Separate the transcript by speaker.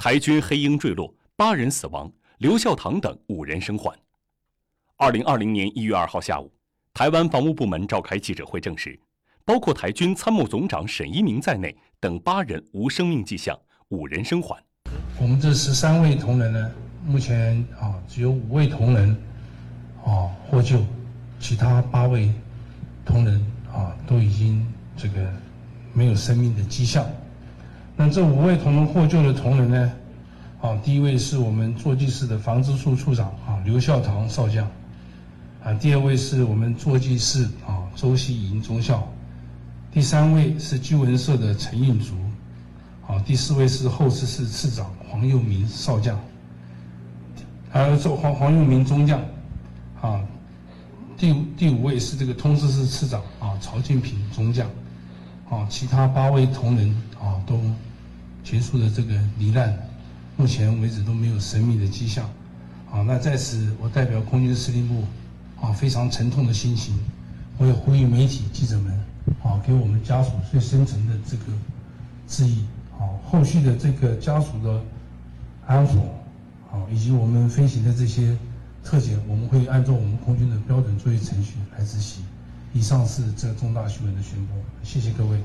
Speaker 1: 台军黑鹰坠落，八人死亡，刘孝堂等五人生还。二零二零年一月二号下午，台湾防务部门召开记者会，证实，包括台军参谋总长沈一鸣在内等八人无生命迹象，五人生还。
Speaker 2: 我们这十三位同仁呢，目前啊只有五位同仁啊获救，其他八位同仁啊都已经这个没有生命的迹象。那这五位同仁获救的同仁呢？啊，第一位是我们坐骑师的防治处处长啊，刘孝堂少将。啊，第二位是我们坐骑师啊，周希营中校。第三位是居文社的陈运竹。啊，第四位是后事室次长黄佑明少将。还有这黄黄佑明中将。啊，第第五位是这个通知室次长啊，曹建平中将。啊，其他八位同仁啊都。结束的这个罹难，目前为止都没有生命的迹象。啊，那在此我代表空军司令部，啊非常沉痛的心情，我也呼吁媒体记者们，啊给我们家属最深沉的这个致意。啊，后续的这个家属的安抚，啊以及我们飞行的这些特检，我们会按照我们空军的标准作业程序来执行。以上是这重大新闻的宣布，谢谢各位。